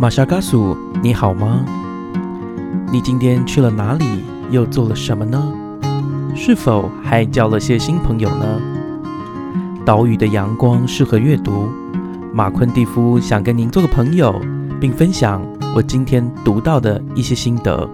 玛莎嘎苏，你好吗？你今天去了哪里？又做了什么呢？是否还交了些新朋友呢？岛屿的阳光适合阅读。马昆蒂夫想跟您做个朋友，并分享我今天读到的一些心得。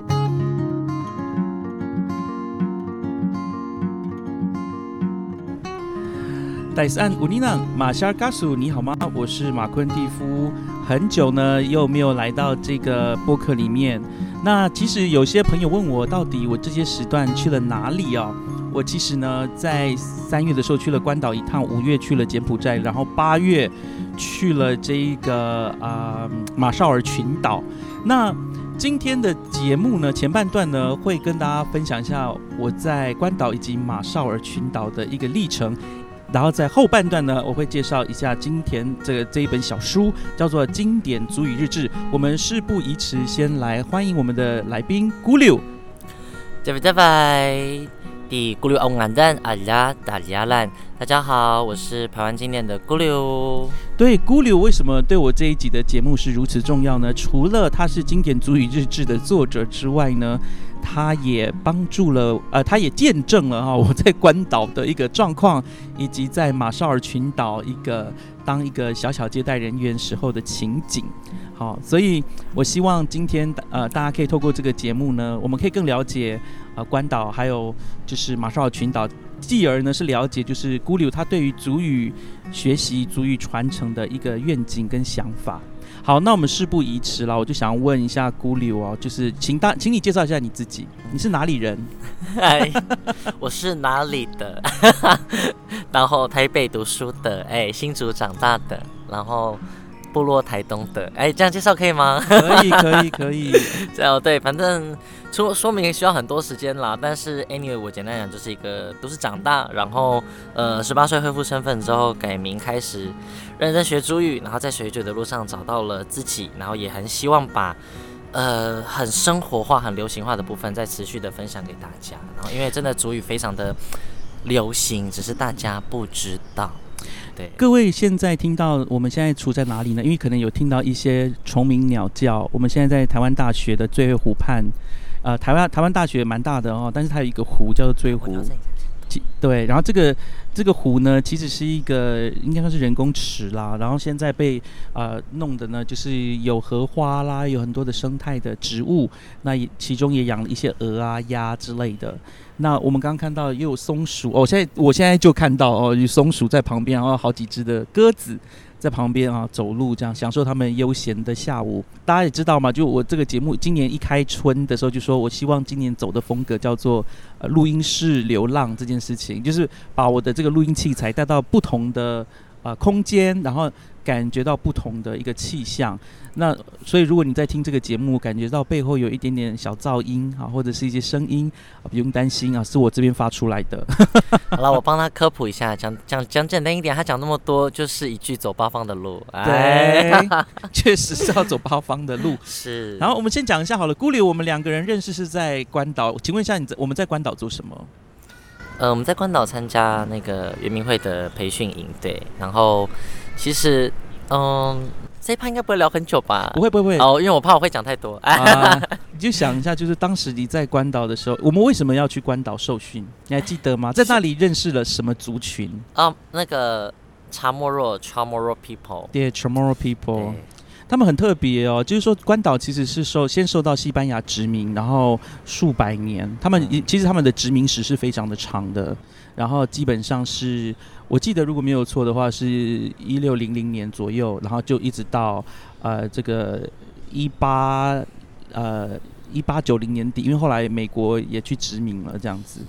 戴斯安乌尼娜马夏尔嘎苏，你好吗？我是马昆蒂夫，很久呢又没有来到这个播客里面。那其实有些朋友问我，到底我这些时段去了哪里啊？我其实呢在三月的时候去了关岛一趟，五月去了柬埔寨，然后八月去了这个啊马绍尔群岛。那今天的节目呢前半段呢会跟大家分享一下我在关岛以及马绍尔群岛的一个历程。然后在后半段呢，我会介绍一下今天这个这一本小书，叫做《经典足语日志》。我们事不宜迟，先来欢迎我们的来宾咕溜。拜拜拜拜，第咕溜欧安丹阿拉达里亚兰，大家好，我是台湾经典的咕溜。对，咕溜为什么对我这一集的节目是如此重要呢？除了他是《经典足语日志》的作者之外呢？他也帮助了，呃，他也见证了哈，我在关岛的一个状况，以及在马绍尔群岛一个当一个小小接待人员时候的情景。好，所以我希望今天呃，大家可以透过这个节目呢，我们可以更了解呃关岛，还有就是马绍尔群岛，继而呢是了解就是孤柳他对于族语学习、族语传承的一个愿景跟想法。好，那我们事不宜迟了，我就想要问一下孤柳哦，就是请大，请你介绍一下你自己，你是哪里人？哎，我是哪里的？然后台北读书的，哎，新竹长大的，然后部落台东的，哎，这样介绍可以吗？可以，可以，可以。这样对，反正说说明需要很多时间啦。但是 anyway，我简单讲就是一个都是长大，然后呃，十八岁恢复身份之后改名开始。认真学主语，然后在学主语的路上找到了自己，然后也很希望把，呃，很生活化、很流行化的部分再持续的分享给大家。然后，因为真的主语非常的流行，只是大家不知道。对，各位现在听到我们现在处在哪里呢？因为可能有听到一些虫鸣鸟叫。我们现在在台湾大学的醉湖畔，呃，台湾台湾大学蛮大的哦，但是它有一个湖叫做醉湖。对，然后这个这个湖呢，其实是一个应该算是人工池啦。然后现在被呃弄的呢，就是有荷花啦，有很多的生态的植物。那也其中也养了一些鹅啊、鸭之类的。那我们刚刚看到又有松鼠哦，现在我现在就看到哦，有松鼠在旁边，然后好几只的鸽子。在旁边啊，走路这样享受他们悠闲的下午。大家也知道嘛，就我这个节目今年一开春的时候就说，我希望今年走的风格叫做呃录音室流浪这件事情，就是把我的这个录音器材带到不同的呃空间，然后。感觉到不同的一个气象，那所以如果你在听这个节目，感觉到背后有一点点小噪音啊，或者是一些声音，不用担心啊，是我这边发出来的。好了，我帮他科普一下，讲讲讲简单一点，他讲那么多就是一句走八方的路。对，确实是要走八方的路。是。然后我们先讲一下好了，孤柳，我们两个人认识是在关岛，请问一下你在我们在关岛做什么？呃，我们在关岛参加那个圆明会的培训营，对，然后。其实，嗯，这一趴应该不会聊很久吧？不会，不会。哦，因为我怕我会讲太多。啊你就想一下，就是当时你在关岛的时候，我们为什么要去关岛受训？你还记得吗？在那里认识了什么族群？啊，那个查莫若 （Chamorro people）。对，Chamorro people。他们很特别哦，就是说关岛其实是受先受到西班牙殖民，然后数百年，他们其实他们的殖民史是非常的长的，然后基本上是。我记得如果没有错的话，是一六零零年左右，然后就一直到呃这个一八呃一八九零年底，因为后来美国也去殖民了这样子，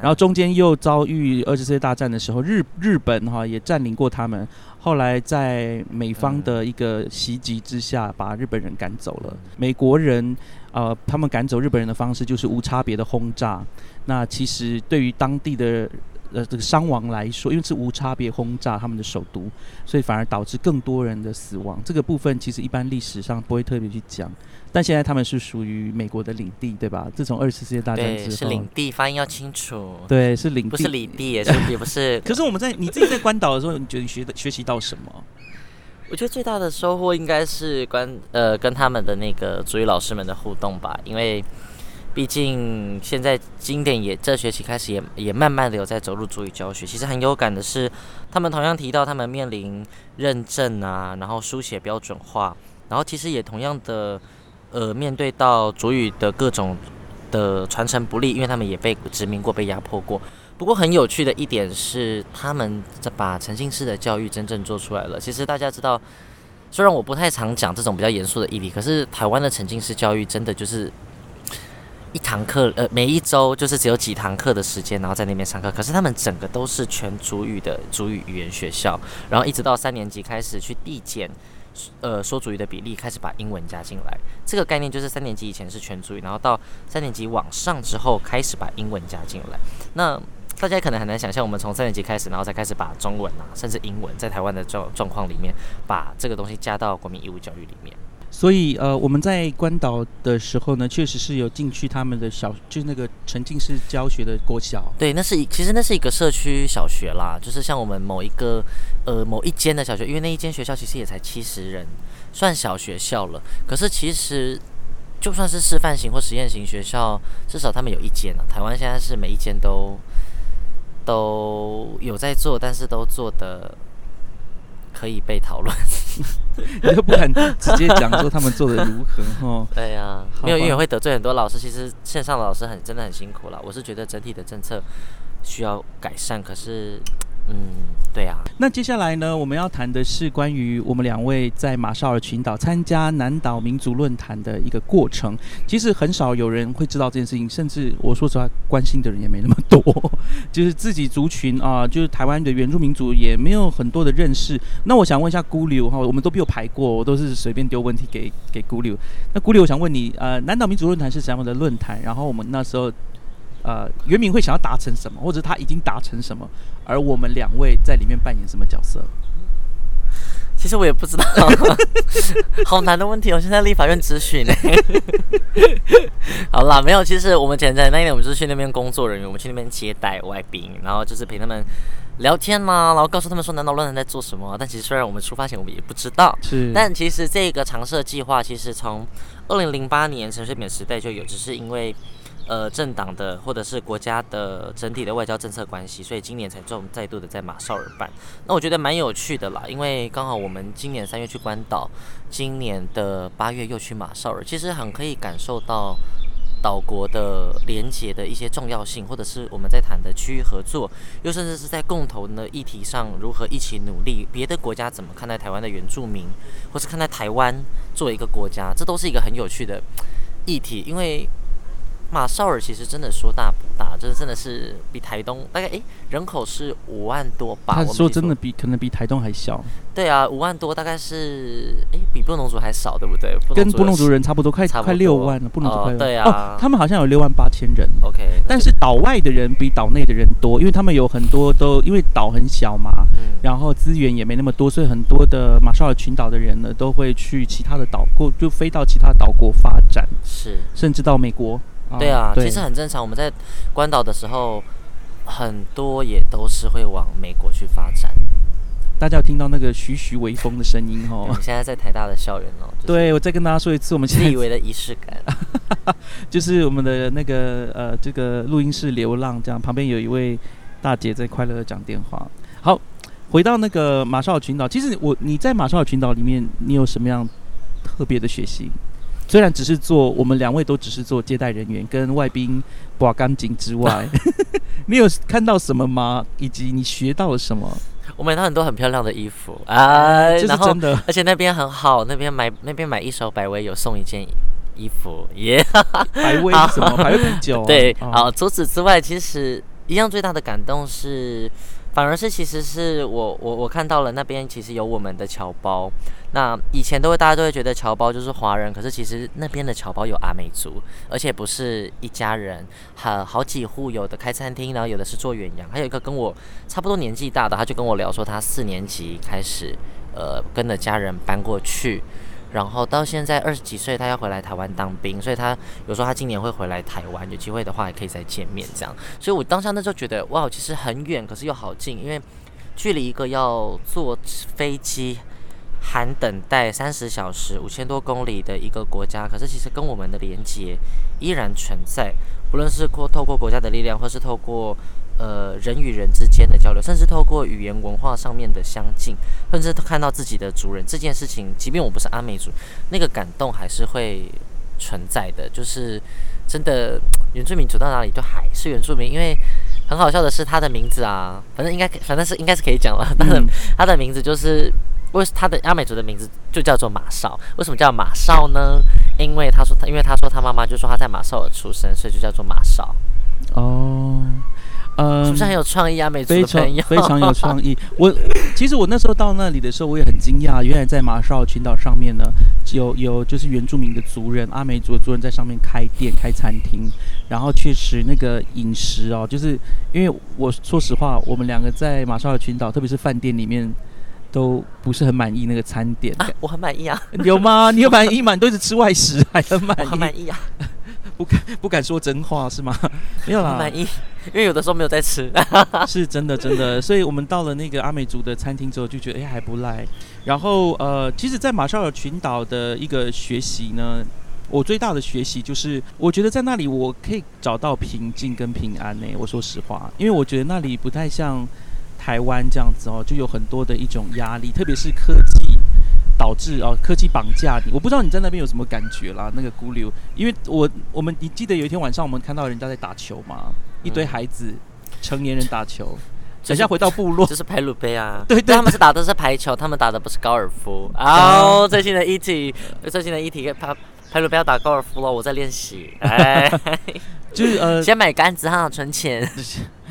然后中间又遭遇二次世界大战的时候，日日本哈也占领过他们，后来在美方的一个袭击之下，把日本人赶走了。美国人呃他们赶走日本人的方式就是无差别的轰炸，那其实对于当地的。呃，这个伤亡来说，因为是无差别轰炸他们的首都，所以反而导致更多人的死亡。这个部分其实一般历史上不会特别去讲，但现在他们是属于美国的领地，对吧？自从二次世界大战之后，是领地，发音要清楚。对，是领地，不是领地，也是也不是。可是我们在你自己在关岛的时候，你觉得你学的学习到什么？我觉得最大的收获应该是关呃跟他们的那个主语老师们的互动吧，因为毕竟现在经典也这学期开始也也慢慢的有在走入主语教学。其实很有感的是，他们同样提到他们面临认证啊，然后书写标准化，然后其实也同样的呃面对到主语的各种的传承不利，因为他们也被殖民过、被压迫过。不过很有趣的一点是，他们在把沉浸式的教育真正做出来了。其实大家知道，虽然我不太常讲这种比较严肃的议题，可是台湾的沉浸式教育真的就是一堂课，呃，每一周就是只有几堂课的时间，然后在那边上课。可是他们整个都是全主语的主语语言学校，然后一直到三年级开始去递减。呃，说主语的比例开始把英文加进来，这个概念就是三年级以前是全主语，然后到三年级往上之后开始把英文加进来。那大家可能很难想象，我们从三年级开始，然后再开始把中文啊，甚至英文，在台湾的状状况里面，把这个东西加到国民义务教育里面。所以，呃，我们在关岛的时候呢，确实是有进去他们的小，就是那个沉浸式教学的国小。对，那是一，其实那是一个社区小学啦，就是像我们某一个，呃，某一间的小学，因为那一间学校其实也才七十人，算小学校了。可是其实就算是示范型或实验型学校，至少他们有一间啊。台湾现在是每一间都都有在做，但是都做的。可以被讨论，你又不敢直接讲说他们做的如何哈？对呀，没有因为会得罪很多老师。其实线上的老师很真的很辛苦了。我是觉得整体的政策需要改善，可是。嗯，对呀。那接下来呢，我们要谈的是关于我们两位在马绍尔群岛参加南岛民族论坛的一个过程。其实很少有人会知道这件事情，甚至我说实话，关心的人也没那么多。就是自己族群啊，就是台湾的原住民族也没有很多的认识。那我想问一下孤柳哈，我们都没有排过，我都是随便丢问题给给孤柳。那孤柳，我想问你，呃，南岛民族论坛是什么的论坛？然后我们那时候。呃，袁明会想要达成什么，或者他已经达成什么，而我们两位在里面扮演什么角色？其实我也不知道，好难的问题。我现在立法院咨询呢。好啦，没有。其实我们简单那一点，我们就是去那边工作人员，我们去那边接待外宾，然后就是陪他们聊天嘛，然后告诉他们说南岛论坛在做什么。但其实虽然我们出发前我们也不知道，是。但其实这个常设计划其实从二零零八年陈水扁时代就有，只是因为。呃，政党的或者是国家的整体的外交政策关系，所以今年才重再度的在马绍尔办。那我觉得蛮有趣的啦，因为刚好我们今年三月去关岛，今年的八月又去马绍尔，其实很可以感受到岛国的连结的一些重要性，或者是我们在谈的区域合作，又甚至是在共同的议题上如何一起努力。别的国家怎么看待台湾的原住民，或是看待台湾作为一个国家，这都是一个很有趣的议题，因为。马绍尔其实真的说大不大，这真的是比台东大概诶人口是五万多吧。他说真的比可能比台东还小。对啊，五万多大概是诶比布农族还少，对不对？跟布农族人差不多，快快六万了。布农族快对啊，他们好像有六万八千人。OK，但是岛外的人比岛内的人多，因为他们有很多都因为岛很小嘛，然后资源也没那么多，所以很多的马绍尔群岛的人呢都会去其他的岛过，就飞到其他岛国发展，是甚至到美国。对啊，其实很正常。我们在关岛的时候，很多也都是会往美国去发展。大家有听到那个徐徐微风的声音哦。我们现在在台大的校园哦。对，我再跟大家说一次，我们自以为的仪式感，就是我们的那个呃，这个录音室流浪，这样旁边有一位大姐在快乐的讲电话。好，回到那个马绍尔群岛，其实我你在马绍尔群岛里面，你有什么样特别的学习？虽然只是做，我们两位都只是做接待人员，跟外宾刮干净之外，你有看到什么吗？以及你学到了什么？我买到很多很漂亮的衣服啊，这是真的，而且那边很好，那边买那边买一手百威有送一件衣服，耶！百威什么？百威啤酒？对，好。除此之外，其实一样最大的感动是。反而是，其实是我我我看到了那边其实有我们的侨胞。那以前都会大家都会觉得侨胞就是华人，可是其实那边的侨胞有阿美族，而且不是一家人，好好几户，有的开餐厅，然后有的是做远洋，还有一个跟我差不多年纪大的，他就跟我聊说他四年级开始，呃，跟着家人搬过去。然后到现在二十几岁，他要回来台湾当兵，所以他有时候他今年会回来台湾，有机会的话也可以再见面这样。所以我当下那时候觉得，哇，其实很远，可是又好近，因为距离一个要坐飞机含等待三十小时、五千多公里的一个国家，可是其实跟我们的连接依然存在，不论是过透过国家的力量，或是透过呃人与人之间的交流，甚至透过语言文化上面的相近，甚至看到自己的族人这件事情，即便我不是阿美族，那个感动还是会存在的。就是真的原住民走到哪里都还是原住民，因为很好笑的是他的名字啊，反正应该反正是应该是可以讲了，他的他的名字就是。为他的阿美族的名字就叫做马少，为什么叫马少呢？因为他说他，因为他说他妈妈就说他在马少尔出生，所以就叫做马少。哦，呃，是不是很有创意啊？美族的朋友非常有创意。我其实我那时候到那里的时候，我也很惊讶，原来在马绍尔群岛上面呢，有有就是原住民的族人，阿美族的族人在上面开店、开餐厅，然后确实那个饮食哦，就是因为我说实话，我们两个在马绍尔群岛，特别是饭店里面。都不是很满意那个餐点，我很满意啊。有吗？你有满意吗？你都是吃外食，还很满意？很满意啊。不敢 不敢说真话是吗？没有啦，满意，因为有的时候没有在吃。是真的真的，所以我们到了那个阿美族的餐厅之后，就觉得哎还不赖。然后呃，其实，在马绍尔群岛的一个学习呢，我最大的学习就是，我觉得在那里我可以找到平静跟平安呢。我说实话，因为我觉得那里不太像。台湾这样子哦，就有很多的一种压力，特别是科技导致哦，科技绑架你。我不知道你在那边有什么感觉啦，那个孤流，因为我我们你记得有一天晚上我们看到人家在打球吗？一堆孩子，成年人打球。等下回到部落，就是排鲁杯啊。对对，他们是打的是排球，他们打的不是高尔夫。哦，最新的一题，最新的一题，排排鲁杯要打高尔夫了，我在练习。哎，就是呃，先买杆子哈，存钱。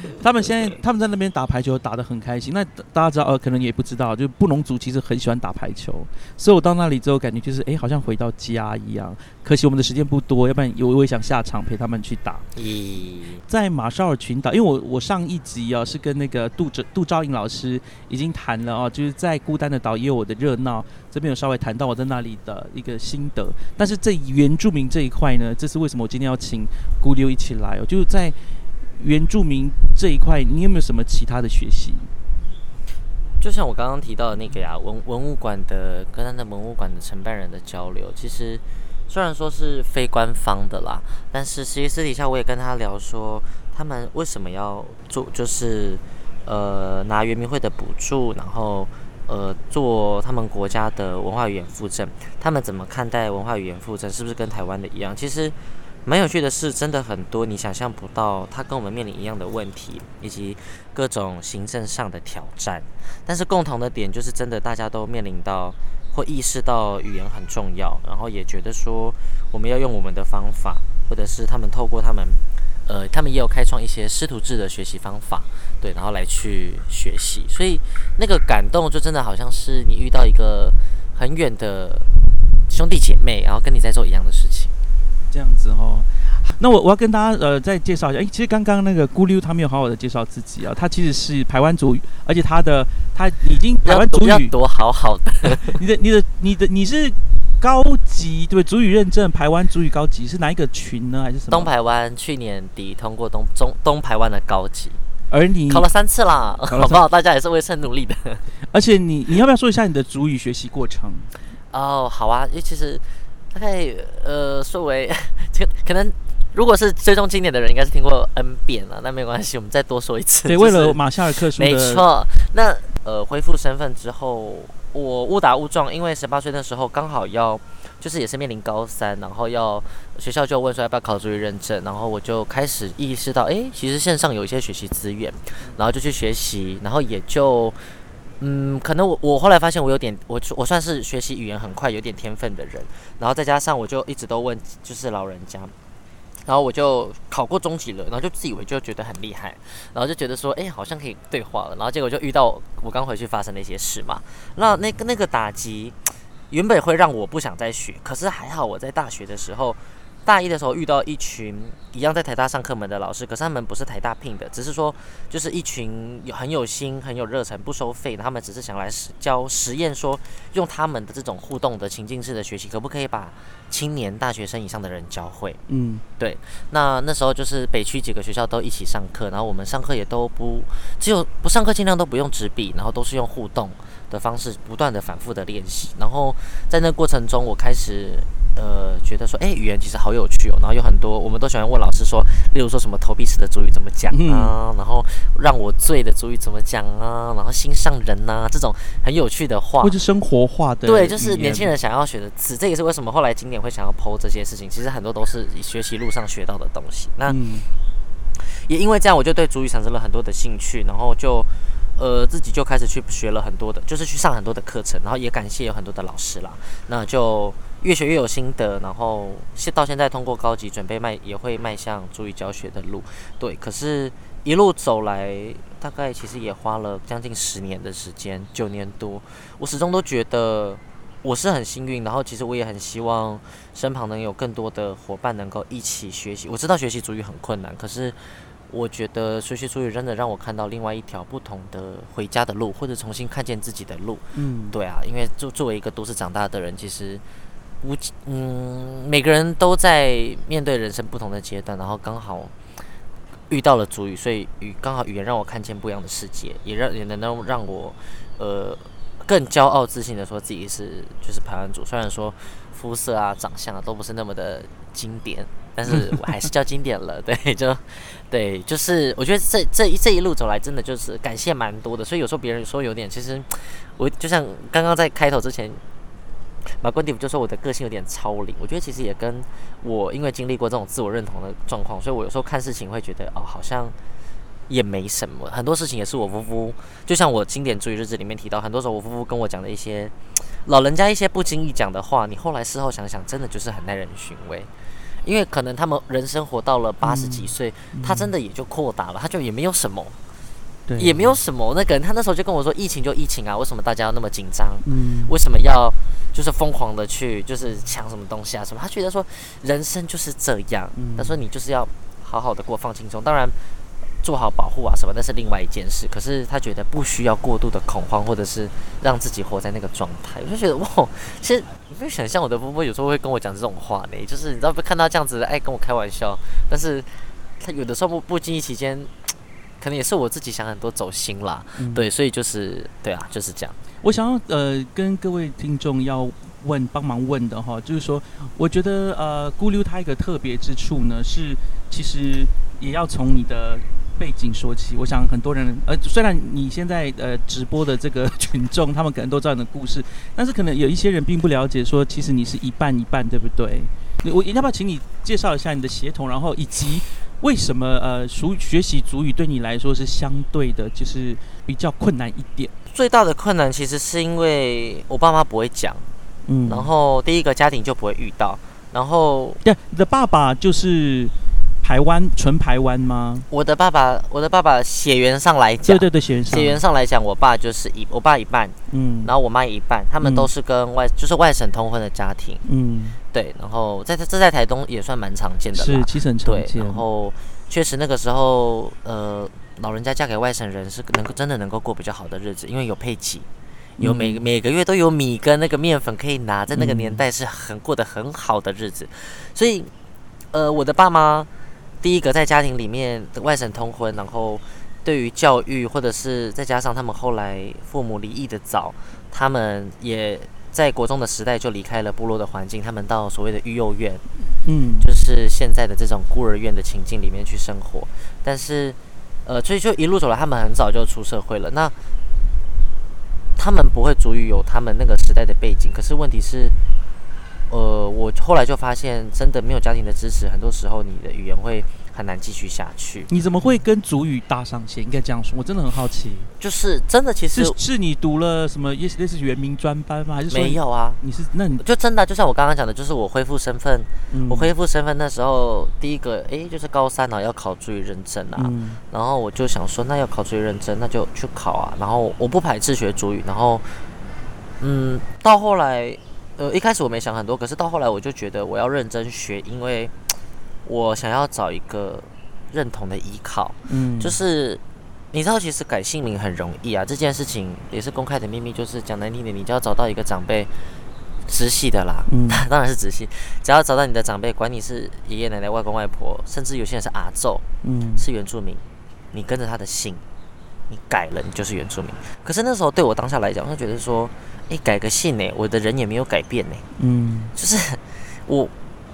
他们现在他们在那边打排球打得很开心。那大家知道呃，可能也不知道，就布农族其实很喜欢打排球。所以我到那里之后，感觉就是哎，好像回到家一样。可惜我们的时间不多，要不然我我也想下场陪他们去打。咦，在马绍尔群岛，因为我我上一集啊是跟那个杜哲杜昭颖老师已经谈了啊，就是在孤单的岛也有我的热闹。这边有稍微谈到我在那里的一个心得。但是这原住民这一块呢，这是为什么我今天要请孤溜一起来哦，就是在。原住民这一块，你有没有什么其他的学习？就像我刚刚提到的那个呀，文文物馆的跟他的文物馆的承办人的交流，其实虽然说是非官方的啦，但是其实私底下我也跟他聊说，他们为什么要做，就是呃拿圆明会的补助，然后呃做他们国家的文化语言复振，他们怎么看待文化语言复振？是不是跟台湾的一样？其实。蛮有趣的是，真的很多你想象不到，他跟我们面临一样的问题，以及各种行政上的挑战。但是共同的点就是，真的大家都面临到或意识到语言很重要，然后也觉得说我们要用我们的方法，或者是他们透过他们，呃，他们也有开创一些师徒制的学习方法，对，然后来去学习。所以那个感动就真的好像是你遇到一个很远的兄弟姐妹，然后跟你在做一样的事情。这样子哦，那我我要跟大家呃再介绍一下，哎，其实刚刚那个咕溜他没有好好的介绍自己啊，他其实是台湾族语，而且他的他已经台湾族语多好好的，你的你的你的你是高级对主语认证，台湾主语高级是哪一个群呢？还是什么？东台湾去年底通过东中东台湾的高级，而你考了三次啦，好不好？大家也是为此努力的，而且你你要不要说一下你的主语学习过程？哦，好啊，因为其实。大概呃，作为可可能，如果是追踪经典的人，应该是听过 N 遍了。那没关系，我们再多说一次。对，为了马夏尔克书。没错。那呃，恢复身份之后，我误打误撞，因为十八岁那时候刚好要，就是也是面临高三，然后要学校就问说要不要考注意认证，然后我就开始意识到，哎，其实线上有一些学习资源，然后就去学习，然后也就。嗯，可能我我后来发现我有点我我算是学习语言很快有点天分的人，然后再加上我就一直都问就是老人家，然后我就考过中级了，然后就自以为就觉得很厉害，然后就觉得说哎好像可以对话了，然后结果就遇到我刚回去发生的一些事嘛，那那个那个打击原本会让我不想再学，可是还好我在大学的时候。大一的时候遇到一群一样在台大上课门的老师，可是他们不是台大聘的，只是说就是一群有很有心、很有热忱、不收费的，他们只是想来教实验，说用他们的这种互动的情境式的学习，可不可以把青年大学生以上的人教会？嗯，对。那那时候就是北区几个学校都一起上课，然后我们上课也都不只有不上课，尽量都不用纸笔，然后都是用互动。的方式，不断的反复的练习。然后在那过程中，我开始呃觉得说，哎，语言其实好有趣哦。然后有很多我们都喜欢问老师说，例如说什么投币式的主语怎么讲啊，然后让我醉的主语怎么讲啊，然后心上人呐这种很有趣的话，或者生活化的，对，就是年轻人想要学的词。这也是为什么后来经典会想要剖这些事情。其实很多都是学习路上学到的东西。那也因为这样，我就对主语产生了很多的兴趣，然后就。呃，自己就开始去学了很多的，就是去上很多的课程，然后也感谢有很多的老师啦。那就越学越有心得，然后现到现在通过高级准备迈也会迈向注意教学的路。对，可是一路走来，大概其实也花了将近十年的时间，九年多。我始终都觉得我是很幸运，然后其实我也很希望身旁能有更多的伙伴能够一起学习。我知道学习主语很困难，可是。我觉得学习主语真的让我看到另外一条不同的回家的路，或者重新看见自己的路。嗯，对啊，因为作作为一个都市长大的人，其实无嗯，每个人都在面对人生不同的阶段，然后刚好遇到了主语，所以语刚好语言让我看见不一样的世界，也让也能让让我呃更骄傲自信的说自己是就是排湾族。虽然说肤色啊、长相啊都不是那么的经典。但是我还是叫经典了，对，就对，就是我觉得这这一这一路走来，真的就是感谢蛮多的。所以有时候别人说有点，其实我就像刚刚在开头之前，马冠迪就说我的个性有点超龄。我觉得其实也跟我因为经历过这种自我认同的状况，所以我有时候看事情会觉得哦，好像也没什么。很多事情也是我夫妇，就像我经典注意日志里面提到，很多时候我夫妇跟我讲的一些老人家一些不经意讲的话，你后来事后想想，真的就是很耐人寻味。因为可能他们人生活到了八十几岁，他真的也就扩大了，他就也没有什么，对，也没有什么。那个人他那时候就跟我说：“疫情就疫情啊，为什么大家要那么紧张？嗯，为什么要就是疯狂的去就是抢什么东西啊什么？”他觉得说人生就是这样，他说你就是要好好的过，放轻松。当然。做好保护啊什么，那是另外一件事。可是他觉得不需要过度的恐慌，或者是让自己活在那个状态。我就觉得哇，其实你可以想象，我的婆婆有时候会跟我讲这种话呢，就是你知道，不看到这样子，哎，跟我开玩笑。但是他有的时候不不经意期间，可能也是我自己想很多走心啦。对，所以就是对啊，就是这样。我想要呃跟各位听众要问帮忙问的哈，就是说，我觉得呃咕溜它一个特别之处呢，是其实也要从你的。背景说起，我想很多人，呃，虽然你现在呃直播的这个 群众，他们可能都知道你的故事，但是可能有一些人并不了解，说其实你是一半一半，对不对？我要不要请你介绍一下你的协同，然后以及为什么呃，属学习主语对你来说是相对的，就是比较困难一点？最大的困难其实是因为我爸妈不会讲，嗯，然后第一个家庭就不会遇到，然后对，你的爸爸就是。台湾纯台湾吗？我的爸爸，我的爸爸血缘上来讲，对对对，血缘血缘上来讲，我爸就是一我爸一半，嗯，然后我妈一半，他们都是跟外就是外省通婚的家庭，嗯，对，然后在这在台东也算蛮常见的，是其实很常见。然后确实那个时候，呃，老人家嫁给外省人是能够真的能够过比较好的日子，因为有配给，有每每个月都有米跟那个面粉可以拿，在那个年代是很过得很好的日子，所以，呃，我的爸妈。第一个在家庭里面的外省通婚，然后对于教育，或者是再加上他们后来父母离异的早，他们也在国中的时代就离开了部落的环境，他们到所谓的育幼院，嗯，就是现在的这种孤儿院的情境里面去生活。但是，呃，所以就一路走来，他们很早就出社会了。那他们不会足以有他们那个时代的背景，可是问题是。呃，我后来就发现，真的没有家庭的支持，很多时候你的语言会很难继续下去。你怎么会跟主语搭上线？应该这样说，我真的很好奇。就是真的，其实是是你读了什么类似类似原名专班吗？还是没有啊？你是那你就真的就像我刚刚讲的，就是我恢复身份，我恢复身份那时候，第一个哎，就是高三啊，要考主语认证啊，然后我就想说，那要考主语认证，那就去考啊。然后我不排斥学主语，然后嗯，到后来。呃，一开始我没想很多，可是到后来我就觉得我要认真学，因为我想要找一个认同的依靠。嗯，就是你知道，其实改姓名很容易啊，这件事情也是公开的秘密。就是讲难听点，你就要找到一个长辈直系的啦。嗯，当然是直系，只要找到你的长辈，管你是爷爷奶奶、外公外婆，甚至有些人是阿昼，嗯，是原住民，你跟着他的姓，你改了，你就是原住民。可是那时候对我当下来讲，我就觉得说，诶，改个姓呢，我的人也没有改变呢。嗯，就是我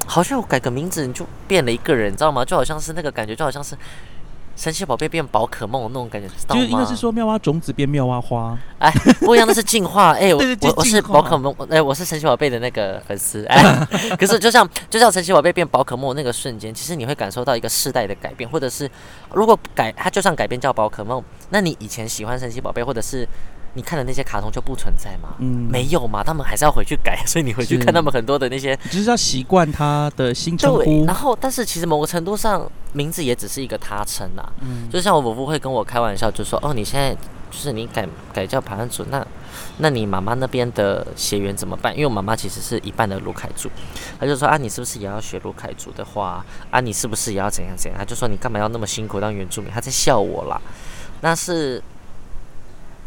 好像我改个名字你就变了一个人，你知道吗？就好像是那个感觉，就好像是。神奇宝贝变宝可梦那种感觉，就是应该是说妙蛙种子变妙蛙花，哎，不一样，那是进化。哎，我我是宝可梦，哎，我是神奇宝贝的那个粉丝。哎，可是就像 就像神奇宝贝变宝可梦那个瞬间，其实你会感受到一个世代的改变，或者是如果改它就算改变叫宝可梦，那你以前喜欢神奇宝贝，或者是。你看的那些卡通就不存在吗？嗯，没有嘛，他们还是要回去改，所以你回去看他们很多的那些，就是要习惯他的新称呼。然后，但是其实某个程度上，名字也只是一个他称啊。嗯，就像我伯父会跟我开玩笑，就说：“哦，你现在就是你改改叫排湾族，那那你妈妈那边的血缘怎么办？因为我妈妈其实是一半的卢凯族，他就说啊，你是不是也要学卢凯族的话？啊，你是不是也要怎样怎样？他就说你干嘛要那么辛苦当原住民？他在笑我啦，那是。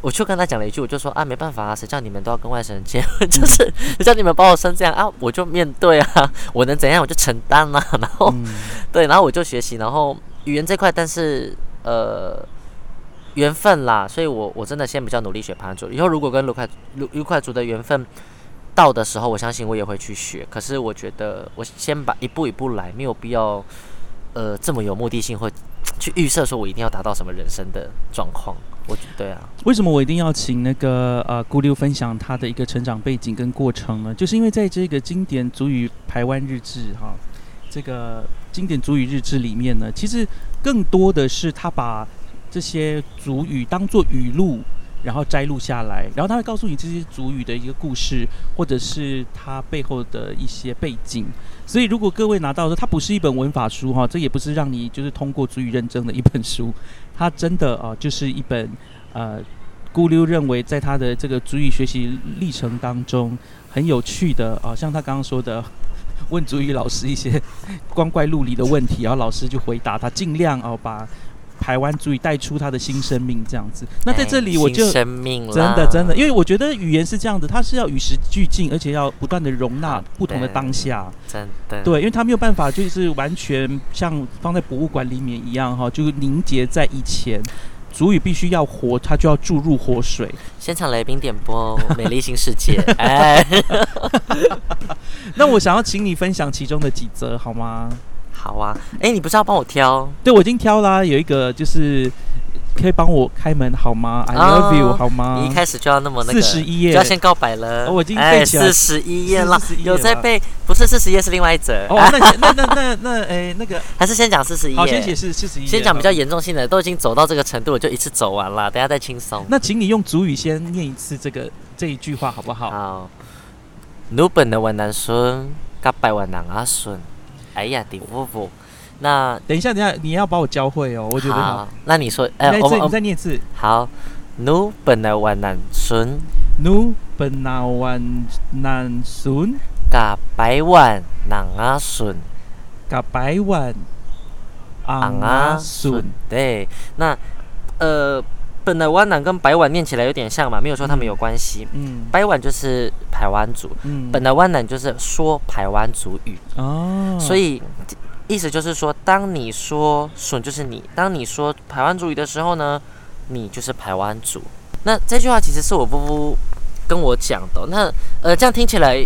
我就跟他讲了一句，我就说啊，没办法啊，谁叫你们都要跟外省人结婚，就是谁叫你们把我生这样啊，我就面对啊，我能怎样我就承担啊，然后对，然后我就学习，然后语言这块，但是呃缘分啦，所以我我真的先比较努力学盘族，以后如果跟卢快卢卢快族的缘分到的时候，我相信我也会去学，可是我觉得我先把一步一步来，没有必要呃这么有目的性或去预设说我一定要达到什么人生的状况。我对啊，为什么我一定要请那个呃顾六分享他的一个成长背景跟过程呢？就是因为在这个经典主语台湾日志哈，这个经典主语日志里面呢，其实更多的是他把这些主语当做语录。然后摘录下来，然后他会告诉你这些主语的一个故事，或者是它背后的一些背景。所以，如果各位拿到的，它不是一本文法书哈，这也不是让你就是通过主语认证的一本书，他真的啊，就是一本呃，咕溜认为在他的这个主语学习历程当中很有趣的啊，像他刚刚说的，问主语老师一些 光怪陆离的问题，然后老师就回答他，尽量哦把。台湾足以带出他的新生命，这样子。那在这里我就生命真的真的，因为我觉得语言是这样子，它是要与时俱进，而且要不断的容纳不同的当下。真的对，因为他没有办法就是完全像放在博物馆里面一样哈，就凝结在以前。主语必须要活，它就要注入活水。现场来宾点播《美丽新世界》。哎，那我想要请你分享其中的几则好吗？好啊，哎，你不是要帮我挑？对，我已经挑啦。有一个就是可以帮我开门好吗？I love you 好吗？你一开始就要那么那个四十一页就要先告白了。我已经背起来四十一页了，有在背？不是四十页是另外一则。哦，那那那那那哎，那个 还是先讲四十一页。好，先解释四十一。先讲比较严重性的，都已经走到这个程度了，就一次走完了，等下再轻松。那请你用主语先念一次这个这一句话好不好？好。努本的万南孙，甲百万南阿孙。哎呀，顶夫妇。那等一下，等一下，你要把我教会哦，我觉得好。那你说，哎，我们再念一次。好，努本来万南孙，努本来万南孙，甲百万南阿孙，甲百万昂阿孙。对，那呃。本来湾南跟白碗念起来有点像嘛，没有说他们有关系。嗯，白碗就是台湾族，嗯，本来湾南就是说台湾族语。哦，所以意思就是说，当你说笋就是你，当你说台湾族语的时候呢，你就是台湾族。那这句话其实是我姑姑跟我讲的。那呃，这样听起来。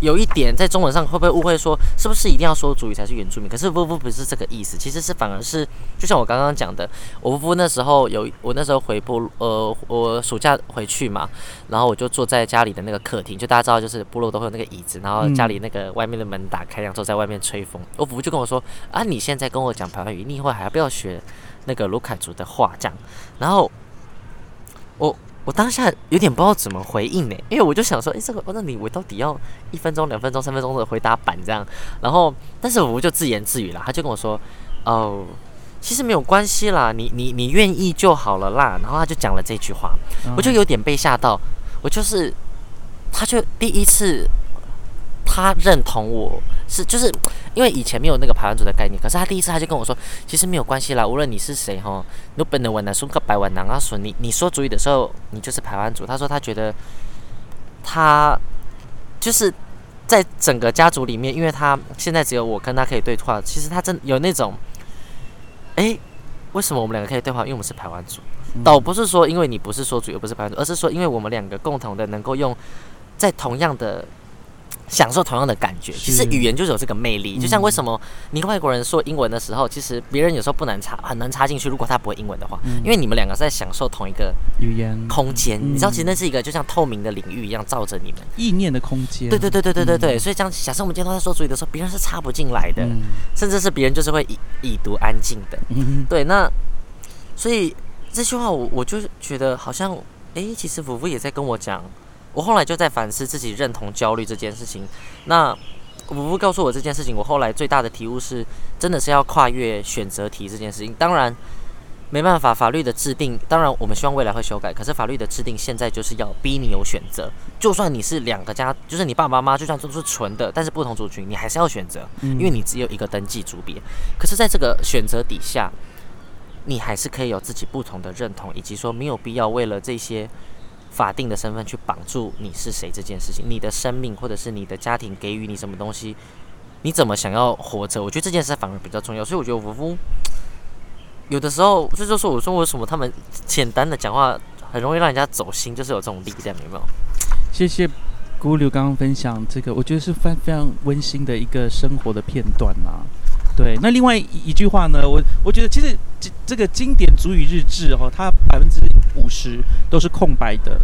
有一点在中文上会不会误会说是不是一定要说主语才是原住民？可是不不不是这个意思，其实是反而是就像我刚刚讲的，我不不那时候有我那时候回部呃我暑假回去嘛，然后我就坐在家里的那个客厅，就大家知道就是部落都会有那个椅子，然后家里那个外面的门打开，然后坐在外面吹风。我夫妇就跟我说啊，你现在跟我讲台湾语，你以后还要不要学那个卢凯族的话？这样，然后我。我当下有点不知道怎么回应呢，因为我就想说，哎，这个，那你我到底要一分钟、两分钟、三分钟的回答板这样？然后，但是我就自言自语了，他就跟我说，哦，其实没有关系啦，你你你愿意就好了啦。然后他就讲了这句话，我就有点被吓到，我就是，他就第一次。他认同我是，就是因为以前没有那个排湾族的概念，可是他第一次他就跟我说，其实没有关系啦，无论你是谁哈，你本能文南说个百万南阿说你你说主语的时候，你就是排湾族。他说他觉得他就是在整个家族里面，因为他现在只有我跟他可以对话，其实他真有那种，哎，为什么我们两个可以对话？因为我们是排湾族。倒不是说因为你不是说主，语不是排主，而是说因为我们两个共同的能够用在同样的。享受同样的感觉，其实语言就是有这个魅力。就像为什么你外国人说英文的时候，其实别人有时候不难插，很难插进去。如果他不会英文的话，因为你们两个在享受同一个语言空间。你知道，其实那是一个就像透明的领域一样罩着你们意念的空间。对对对对对对对。所以这样，假设我们今天都在说主语的时候，别人是插不进来的，甚至是别人就是会以以读安静的。对，那所以这句话我我就觉得好像，哎，其实福福也在跟我讲。我后来就在反思自己认同焦虑这件事情。那我不告诉我这件事情，我后来最大的体悟是，真的是要跨越选择题这件事情。当然没办法，法律的制定，当然我们希望未来会修改。可是法律的制定现在就是要逼你有选择。就算你是两个家，就是你爸爸妈妈，就算都是纯的，但是不同族群，你还是要选择，因为你只有一个登记组别。可是在这个选择底下，你还是可以有自己不同的认同，以及说没有必要为了这些。法定的身份去绑住你是谁这件事情，你的生命或者是你的家庭给予你什么东西，你怎么想要活着？我觉得这件事反而比较重要。所以我觉得我夫有的时候，这就是我说为什么他们简单的讲话很容易让人家走心，就是有这种力量，有没有？谢谢姑刘刚刚分享这个，我觉得是非非常温馨的一个生活的片段啦。对，那另外一一句话呢，我我觉得其实这这个经典主语日志哦，它百分之五十都是空白的。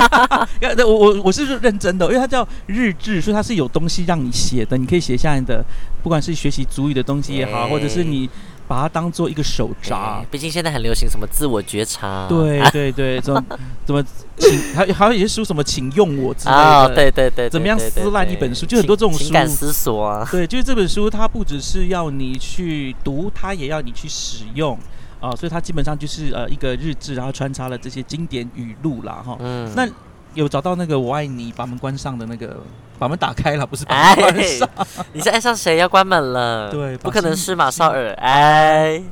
我我我是认真的，因为它叫日志，所以它是有东西让你写的，你可以写下你的，不管是学习主语的东西也好，或者是你。把它当做一个手札，毕竟现在很流行什么自我觉察，对对对，怎 么怎么请还还有一些书什么请用我之类的，对对对，怎么样撕烂一本书，就很多这种书，情感思索啊，对，就是这本书它不只是要你去读，它也要你去使用。啊，所以它基本上就是呃一个日志，然后穿插了这些经典语录啦，哈，嗯，那。有找到那个我爱你，把门关上的那个，把门打开了，不是把门关上。你是爱上谁要关门了？对，不可能是马绍尔。哎，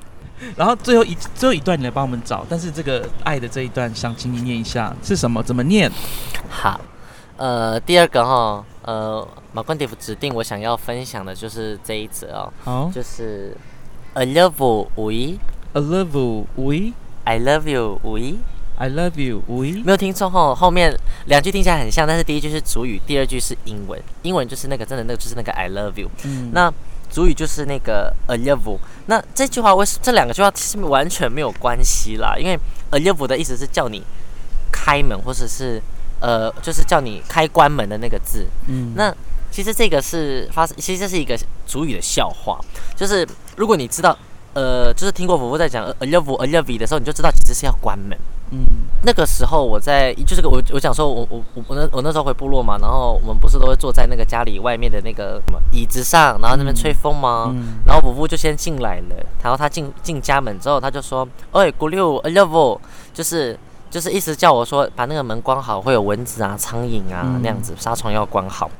然后最后一最后一段你来帮我们找，但是这个爱的这一段，想请你念一下是什么？怎么念？好，呃，第二个哈，呃，马冠迪夫指定我想要分享的就是这一则哦。好，就是 I love we，I love we，I love you we。I love you，喂，没有听错吼，后面两句听起来很像，但是第一句是主语，第二句是英文。英文就是那个真的那个就是那个 I love you，嗯，那主语就是那个 a love。那这句话为什这两个句话其实完全没有关系啦，因为 a love 的意思是叫你开门，或者是呃，就是叫你开关门的那个字。嗯，那其实这个是发生，其实这是一个主语的笑话，就是如果你知道，呃，就是听过婆婆在讲 a love a love 的时候，你就知道其实是要关门。嗯，那个时候我在就是个我我讲说，我我我我那我那时候回部落嘛，然后我们不是都会坐在那个家里外面的那个什么椅子上，然后那边吹风吗？然后伯父就先进来了，然后他进进家门之后，他就说：“哎，古六 level，就是就是意思叫我说把那个门关好，会有蚊子啊、苍蝇啊那样子，纱窗要关好。”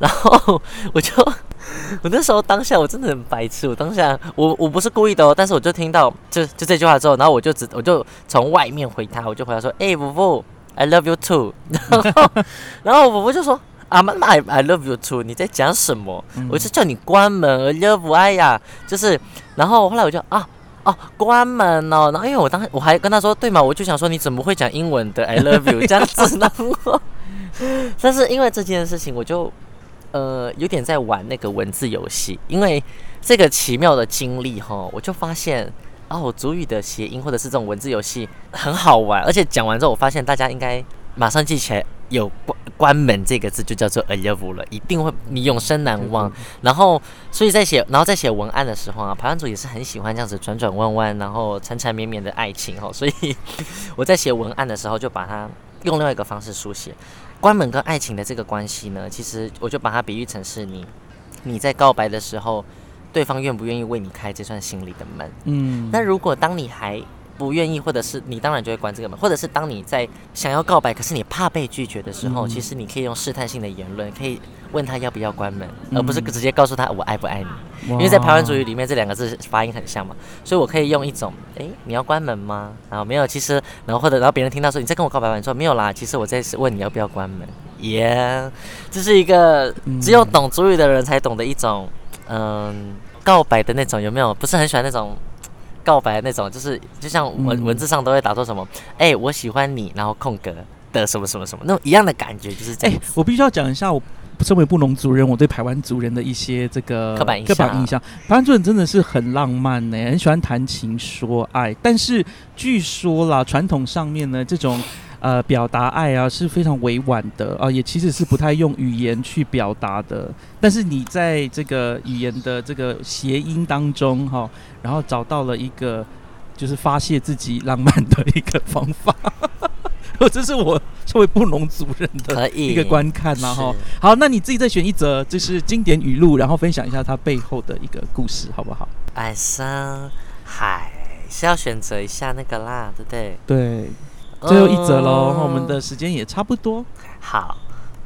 然后 我就。我那时候当下我真的很白痴，我当下我我不是故意的哦，但是我就听到就就这句话之后，然后我就只我就从外面回他，我就回他说，哎，伯父，I love you too。然后 然后伯伯就说，啊妈妈，I I love you too，你在讲什么？我是叫你关门，I love 哎呀，就是，然后后来我就啊哦关门哦，然后因为我当我还跟他说，对嘛，我就想说你怎么会讲英文的 I love you 这样子呢？但是因为这件事情，我就。呃，有点在玩那个文字游戏，因为这个奇妙的经历哈，我就发现哦，主语的谐音或者是这种文字游戏很好玩，而且讲完之后，我发现大家应该马上记起来有关关门这个字就叫做 a level 了，一定会你永生难忘。然后，所以在写，然后在写文案的时候啊，排版组也是很喜欢这样子转转弯弯，然后缠缠绵绵的爱情哈，所以我在写文案的时候就把它用另外一个方式书写。关门跟爱情的这个关系呢，其实我就把它比喻成是你，你在告白的时候，对方愿不愿意为你开这扇心里的门？嗯，那如果当你还不愿意，或者是你当然就会关这个门，或者是当你在想要告白，可是你怕被拒绝的时候，其实你可以用试探性的言论，可以问他要不要关门，而不是直接告诉他我爱不爱你。因为在台湾主语里面这两个字发音很像嘛，所以我可以用一种哎你要关门吗？然后没有，其实然后或者然后别人听到说你在跟我告白，你说没有啦，其实我在问你要不要关门。耶，这是一个只有懂主语的人才懂的一种嗯告白的那种有没有？不是很喜欢那种。告白那种，就是就像文嗯文字上都会打错什么，哎、我喜欢你，然后空格的什么什么什么那种一样的感觉，就是这哎、样子。我必须要讲一下，我身为布农族人，我对台湾族人的一些这个刻板印象刻板印象。台湾族人真的是很浪漫呢、很喜欢谈情说爱。但是据说啦，传统上面呢，这种呃表达爱啊是非常委婉的啊、也其实是不太用语言去表达的。但是你在这个语言的这个谐音当中哈、然后找到了一个就是发泄自己浪漫的一个方法。这是我作为布农族人的一个观看然后是好，那你自己再选一则，就是经典语录，然后分享一下它背后的一个故事，好不好？爱上海是要选择一下那个啦，对不对？对，最后一则喽，嗯我们的时间也差不多。好，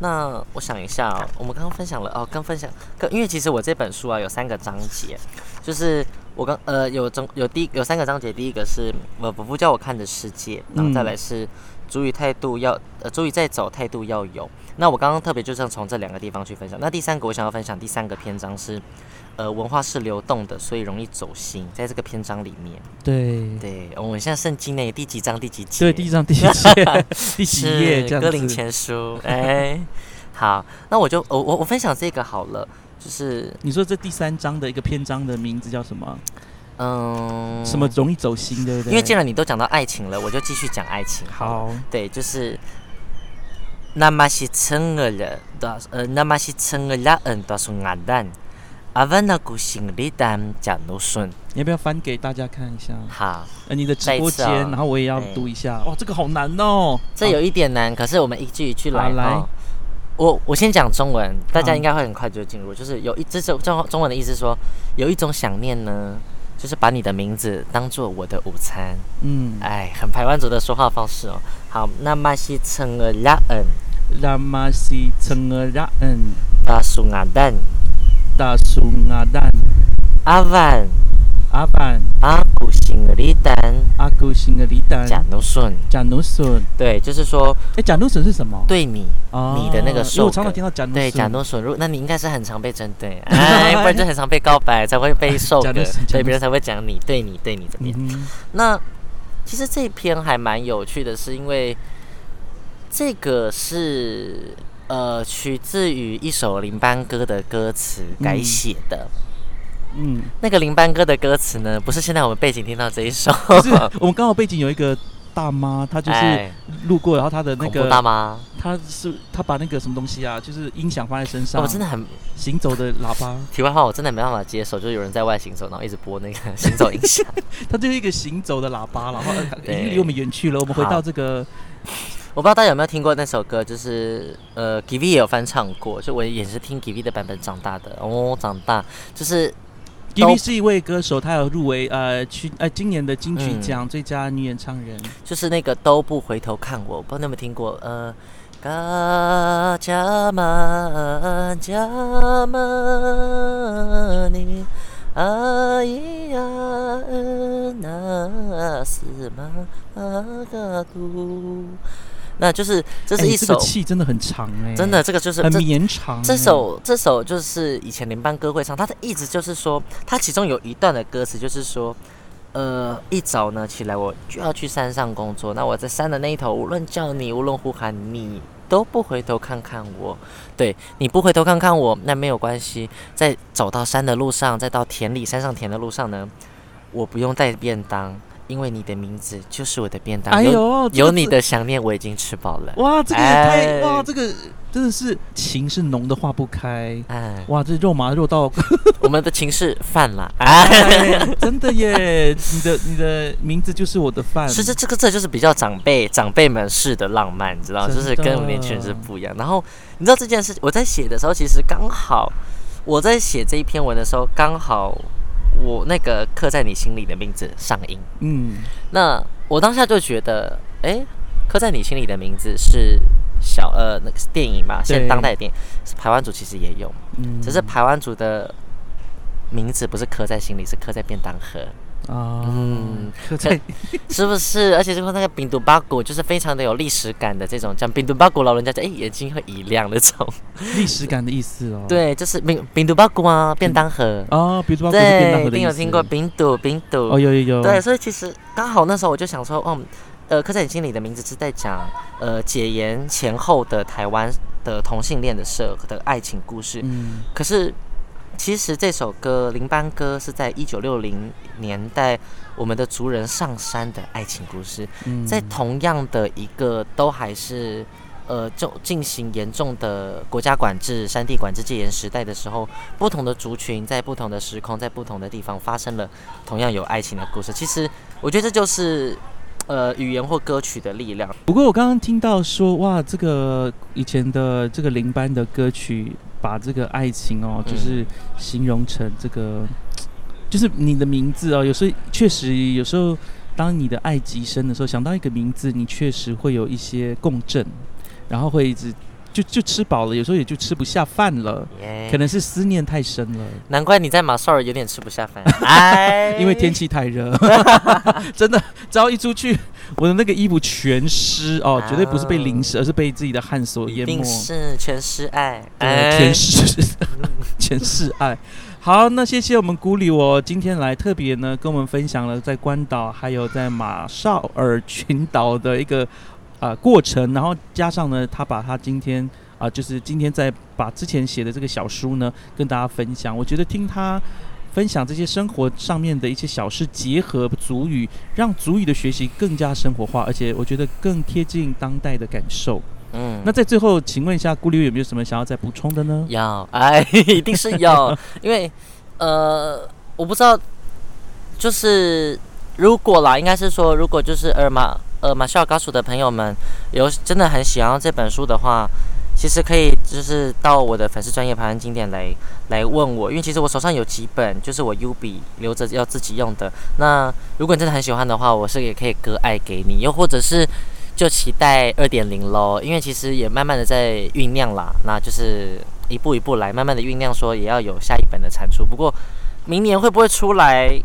那我想一下哦，我们刚刚分享了哦，刚分享，刚因为其实我这本书啊有三个章节，就是我刚呃有中有第一有三个章节，第一个是我伯父叫我看的世界，然后再来是主语态度要呃主语在走，态度要有。那我刚刚特别就是从这两个地方去分享。那第三个我想要分享第三个篇章是，呃，文化是流动的，所以容易走心，在这个篇章里面。对对，我们现在圣经内第几章第几节？对，第一章第几页，第几页这样歌林。前书，哎，好，那我就我我我分享这个好了，就是你说这第三章的一个篇章的名字叫什么？嗯，什么？容易走心，对不对？因为既然你都讲到爱情了，我就继续讲爱情。好，对，就是。那么是称了了，的呃，那么是称了了，嗯，都是俺蛋，阿文那股心里蛋讲都顺。你要不要翻给大家看一下？好，呃，你的直播间，然后我也要读一下。哇，这个好难哦。这有一点难，可是我们一句一句来好来哈。我我先讲中文，大家应该会很快就进入。就是有一这种中中文的意思说，有一种想念呢，就是把你的名字当做我的午餐。嗯，哎，很台湾族的说话方式哦。好，那么西称了拉恩那马西称尔拉恩大苏阿蛋。大苏阿蛋。阿万阿板阿古辛里丹阿古辛格里丹贾努顺。贾努笋。对，就是说哎，贾努笋是什么？对你哦你的那个因为受梗我常常听到贾努对笋。贾诺笋，如那你应该是很常被针对，哎，不然就很常被告白，才会被受梗 贾诺笋，贾诺对别人才会讲你，对你，对你这边。嗯，那其实这一篇还蛮有趣的，是因为这个是呃取自于一首林班歌的歌词改嗯写的。嗯，那个林班哥的歌词呢，不是现在我们背景听到这一首，是我们刚好背景有一个大妈，她就是哎。路过，然后她的那个大妈，她是她把那个什么东西啊，就是音响放在身上，我真的很行走的喇叭，题外话，我真的没办法接受，就是有人在外行走，然后一直播那个 行走音响。它就是一个行走的喇叭，然后呃已经离我们远去了。我们回到这个，我不知道大家有没有听过那首歌，就是呃，Givi 也有翻唱过，就我也是听 Givi 的版本长大的。哦，长大。就是都 Givi 是一位歌手，她有入围呃去呃今年的金曲嗯奖最佳女演唱人。就是那个都不回头看我，不知道你有没有听过？呃，嘎加玛加玛尼阿伊呀那斯玛嘎杜，那就是这是一首哎这个气真的很长哎，真的，这个就是很这绵长哎。这首这首就是以前联邦歌会唱，它的意思就是说，它其中有一段的歌词就是说，呃，一早呢起来我就要去山上工作，那我在山的那一头，无论叫你，无论呼喊你。都不回头看看我，对你不回头看看我，那没有关系。在走到山的路上，再到田里山上田的路上呢，我不用带便当，因为你的名字就是我的便当。有哎呦，这个字有你的想念，我已经吃饱了。哇，这个也太哎哇，这个真的是情是浓的化不开。哎，哇，这肉麻肉到，我们的情是饭啦，哎，哎真的耶！你的你的名字就是我的饭，其实这个这就是比较长辈长辈们式的浪漫，你知道，真就是跟我们年轻人是不一样。然后你知道这件事，我在写的时候，其实刚好我在写这一篇文的时候，刚好我那个刻在你心里的名字上映。嗯，那我当下就觉得，哎，刻在你心里的名字是小呃那个电影嘛，现当代的电影，台湾族其实也有，嗯只是台湾族的名字不是刻在心里，是刻在便当盒。啊，嗯，刻在是不是？而且最后那个冰毒巴谷就是非常的有历史感的这种，讲冰毒巴谷，老人家就哎眼睛会一亮那种。历史感的意思哦。对，就是冰冰毒巴谷啊，便当盒。哦，比如说便当对，盒的意思一定有听过冰毒冰毒。哦，有有有。对，所以其实刚好那时候我就想说，哦，呃，刻在你心里的名字是在讲呃解严前后的台湾的同性恋的社的爱情故事。嗯可是其实这首歌《林班歌》是在一九六零年代我们的族人上山的爱情故事，嗯在同样的一个都还是。呃，就进行严重的国家管制、山地管制戒严时代的时候，不同的族群在不同的时空、在不同的地方发生了同样有爱情的故事。其实，我觉得这就是呃语言或歌曲的力量。不过我刚刚听到说，哇，这个以前的这个林班的歌曲，把这个爱情哦，嗯。就是形容成这个，就是你的名字哦，有时候确实有时候，当你的爱极深的时候，想到一个名字，你确实会有一些共振，然后会一直就就吃饱了，有时候也就吃不下饭了，耶。可能是思念太深了。难怪你在马绍尔有点吃不下饭，哎，因为天气太热，真的，只要一出去，我的那个衣服全湿。哦，绝对不是被淋湿，而是被自己的汗所淹没。是全是爱，全是 全是爱。好，那谢谢我们古里我，今天来特别呢跟我们分享了在关岛还有在马绍尔群岛的一个呃过程，然后加上呢，他把他今天啊、就是今天在把之前写的这个小书呢跟大家分享，我觉得听他。分享这些生活上面的一些小事，结合足语，让足语的学习更加生活化，而且我觉得更贴近当代的感受。嗯，那在最后，请问一下，顾虑有没有什么想要再补充的呢？要 哎，一定是要，因为呃，我不知道，就是如果啦，应该是说，如果就是尔马呃马绍尔高属的朋友们有真的很喜欢这本书的话，其实可以就是到我的粉丝专业排行经典来来问我，因为其实我手上有几本，就是我 U 笔留着要自己用的。那如果你真的很喜欢的话，我是也可以割爱给你，又或者是就期待二点零喽，因为其实也慢慢的在酝酿啦，那就是一步一步来，慢慢的酝酿说也要有下一本的产出。不过明年会不会出来，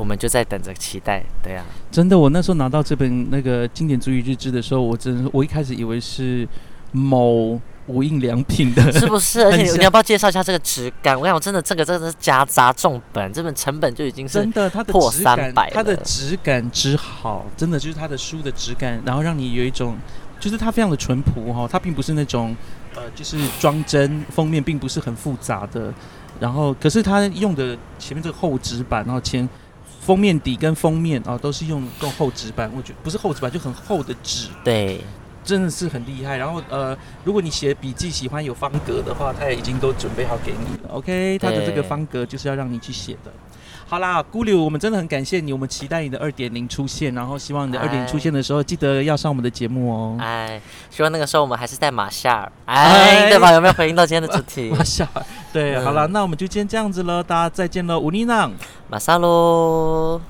我们就在等着期待。对啊，真的，我那时候拿到这本那个经典主语日志的时候，我真的我一开始以为是某无印良品的，是不是？而且你你要不要介绍一下这个质感？我想，我真的这个真的是夹杂重本，这本成本就已经是真的，它的破三百它的质感之好，真的就是它的书的质感，然后让你有一种，就是它非常的淳朴哈、它并不是那种呃，就是装帧封面并不是很复杂的，然后可是它用的前面这个厚纸板，然后前封面底跟封面啊、都是用用厚纸板，我觉得不是厚纸板，就很厚的纸，对，真的是很厉害。然后呃，如果你写笔记喜欢有方格的话，他也已经都准备好给你了。OK，他的这个方格就是要让你去写的。好啦，咕溜，我们真的很感谢你，我们期待你的二点零出现，然后希望你的二点出现的时候，记得要上我们的节目哦。哎，希望那个时候我们还是在马夏尔，哎哎，对吧？有没有回应到今天的主题？马夏，对，嗯好了，那我们就今天这样子了，大家再见喽，吴妮娜。马萨喽。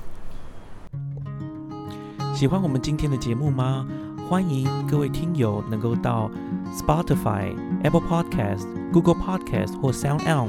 喜欢我们今天的节目吗？欢迎各位听友能够到 Spotify、Apple Podcast、Google Podcast 或 Sound On